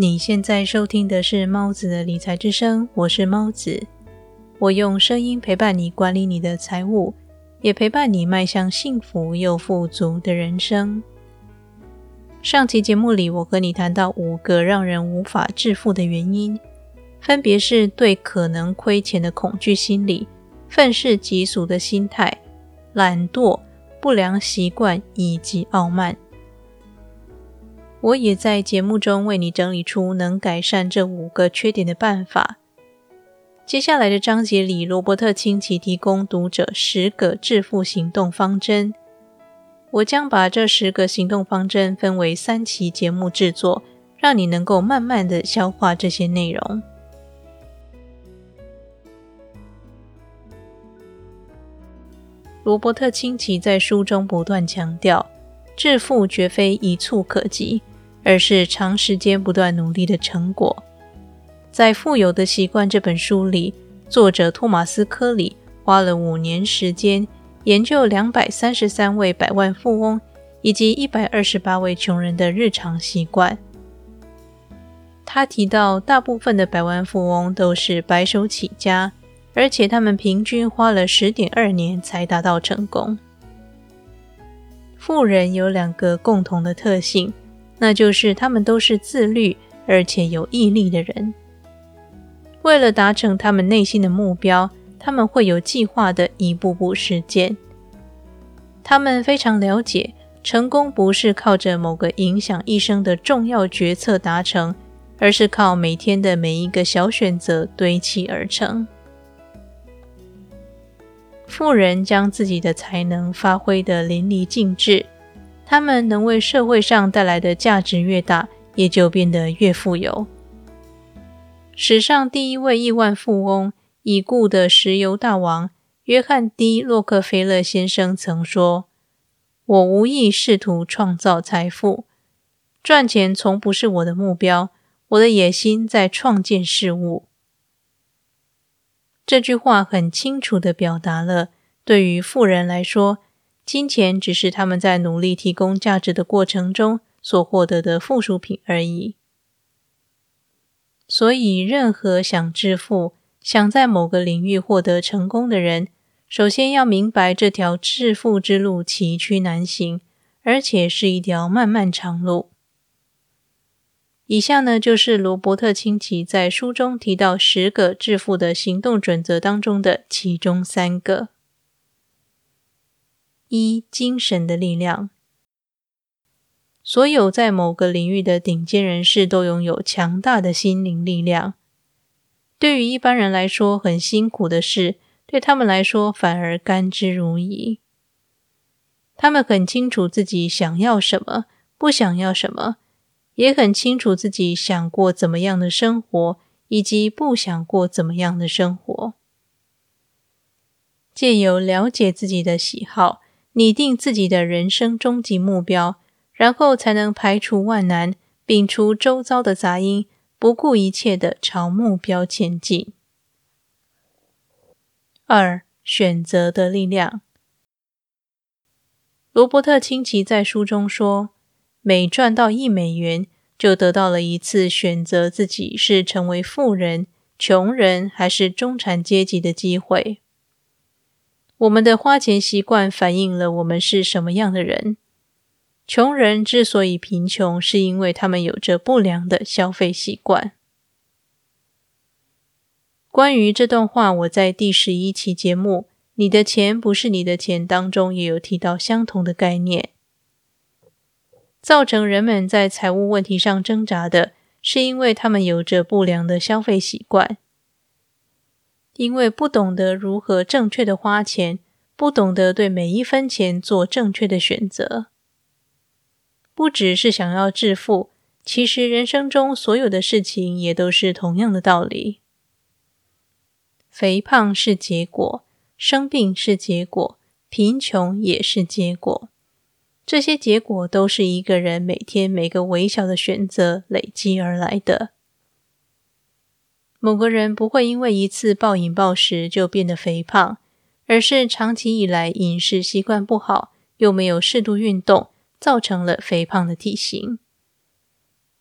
你现在收听的是猫子的理财之声，我是猫子，我用声音陪伴你管理你的财务，也陪伴你迈向幸福又富足的人生。上期节目里，我和你谈到五个让人无法致富的原因，分别是对可能亏钱的恐惧心理、愤世嫉俗的心态、懒惰、不良习惯以及傲慢。我也在节目中为你整理出能改善这五个缺点的办法。接下来的章节里，罗伯特清崎提供读者十个致富行动方针。我将把这十个行动方针分为三期节目制作，让你能够慢慢的消化这些内容。罗伯特清崎在书中不断强调，致富绝非一蹴可及。而是长时间不断努力的成果。在《富有的习惯》这本书里，作者托马斯·科里花了五年时间研究两百三十三位百万富翁以及一百二十八位穷人的日常习惯。他提到，大部分的百万富翁都是白手起家，而且他们平均花了十点二年才达到成功。富人有两个共同的特性。那就是他们都是自律而且有毅力的人。为了达成他们内心的目标，他们会有计划的一步步实践。他们非常了解，成功不是靠着某个影响一生的重要决策达成，而是靠每天的每一个小选择堆砌而成。富人将自己的才能发挥得淋漓尽致。他们能为社会上带来的价值越大，也就变得越富有。史上第一位亿万富翁、已故的石油大王约翰 ·D· 洛克菲勒先生曾说：“我无意试图创造财富，赚钱从不是我的目标。我的野心在创建事物。”这句话很清楚地表达了，对于富人来说。金钱只是他们在努力提供价值的过程中所获得的附属品而已。所以，任何想致富、想在某个领域获得成功的人，首先要明白这条致富之路崎岖难行，而且是一条漫漫长路。以下呢，就是罗伯特清崎在书中提到十个致富的行动准则当中的其中三个。一精神的力量。所有在某个领域的顶尖人士都拥有强大的心灵力量。对于一般人来说很辛苦的事，对他们来说反而甘之如饴。他们很清楚自己想要什么，不想要什么，也很清楚自己想过怎么样的生活，以及不想过怎么样的生活。借由了解自己的喜好。拟定自己的人生终极目标，然后才能排除万难，摒除周遭的杂音，不顾一切的朝目标前进。二、选择的力量。罗伯特清崎在书中说：“每赚到一美元，就得到了一次选择自己是成为富人、穷人还是中产阶级的机会。”我们的花钱习惯反映了我们是什么样的人。穷人之所以贫穷，是因为他们有着不良的消费习惯。关于这段话，我在第十一期节目《你的钱不是你的钱》当中也有提到相同的概念。造成人们在财务问题上挣扎的，是因为他们有着不良的消费习惯。因为不懂得如何正确的花钱，不懂得对每一分钱做正确的选择，不只是想要致富，其实人生中所有的事情也都是同样的道理。肥胖是结果，生病是结果，贫穷也是结果，这些结果都是一个人每天每个微小的选择累积而来的。某个人不会因为一次暴饮暴食就变得肥胖，而是长期以来饮食习惯不好，又没有适度运动，造成了肥胖的体型。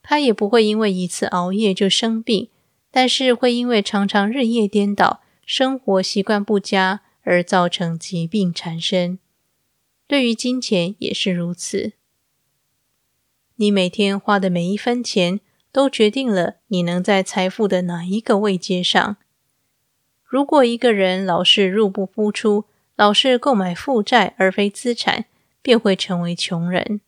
他也不会因为一次熬夜就生病，但是会因为常常日夜颠倒、生活习惯不佳而造成疾病缠身。对于金钱也是如此。你每天花的每一分钱，都决定了你能在财富的哪一个位阶上。如果一个人老是入不敷出，老是购买负债而非资产，便会成为穷人。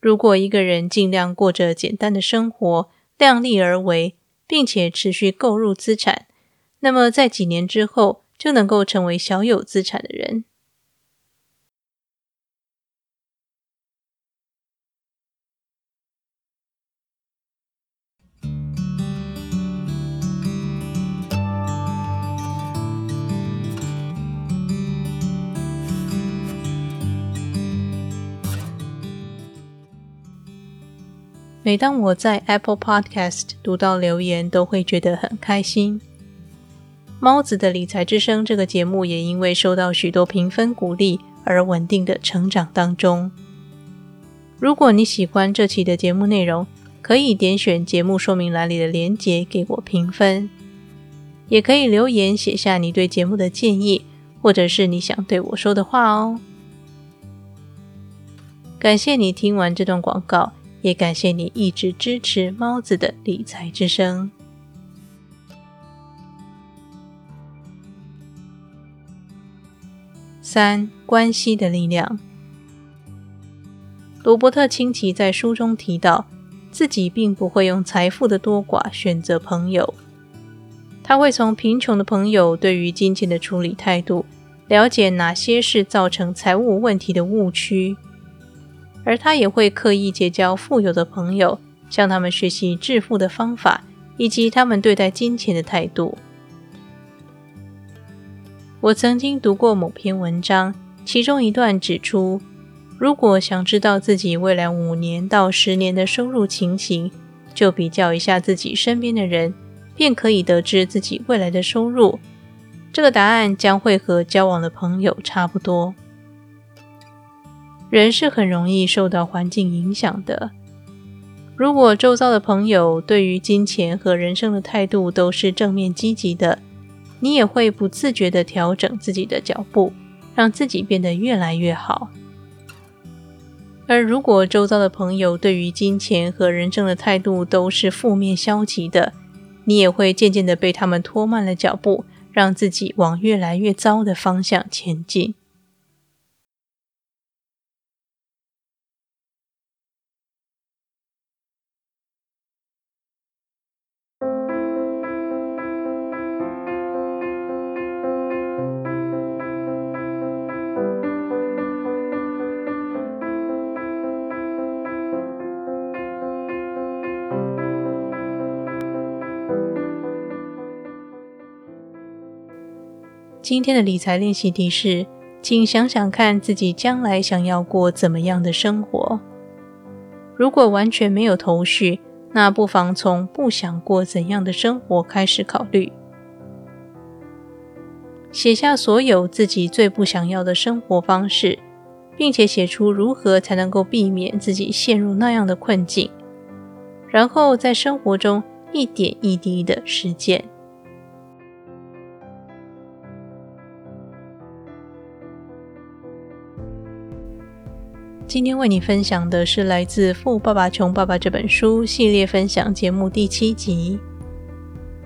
如果一个人尽量过着简单的生活，量力而为，并且持续购入资产，那么在几年之后就能够成为小有资产的人。每当我在 Apple Podcast 读到留言，都会觉得很开心。猫子的理财之声这个节目也因为受到许多评分鼓励而稳定的成长当中。如果你喜欢这期的节目内容，可以点选节目说明栏里的链接给我评分，也可以留言写下你对节目的建议，或者是你想对我说的话哦。感谢你听完这段广告。也感谢你一直支持猫子的理财之声。三、关系的力量。罗伯特清崎在书中提到，自己并不会用财富的多寡选择朋友，他会从贫穷的朋友对于金钱的处理态度，了解哪些是造成财务问题的误区。而他也会刻意结交富有的朋友，向他们学习致富的方法以及他们对待金钱的态度。我曾经读过某篇文章，其中一段指出，如果想知道自己未来五年到十年的收入情形，就比较一下自己身边的人，便可以得知自己未来的收入。这个答案将会和交往的朋友差不多。人是很容易受到环境影响的。如果周遭的朋友对于金钱和人生的态度都是正面积极的，你也会不自觉地调整自己的脚步，让自己变得越来越好。而如果周遭的朋友对于金钱和人生的态度都是负面消极的，你也会渐渐地被他们拖慢了脚步，让自己往越来越糟的方向前进。今天的理财练习题是，请想想看自己将来想要过怎么样的生活。如果完全没有头绪，那不妨从不想过怎样的生活开始考虑。写下所有自己最不想要的生活方式，并且写出如何才能够避免自己陷入那样的困境，然后在生活中一点一滴的实践。今天为你分享的是来自《富爸爸穷爸爸》这本书系列分享节目第七集。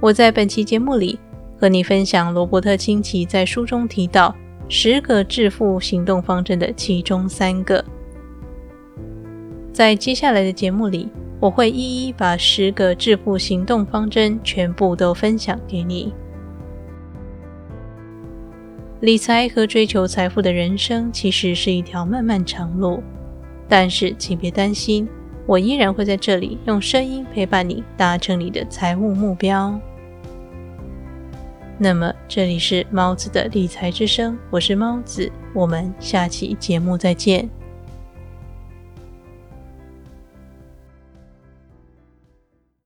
我在本期节目里和你分享罗伯特清崎在书中提到十个致富行动方针的其中三个。在接下来的节目里，我会一一把十个致富行动方针全部都分享给你。理财和追求财富的人生其实是一条漫漫长路，但是请别担心，我依然会在这里用声音陪伴你，达成你的财务目标。那么，这里是猫子的理财之声，我是猫子，我们下期节目再见。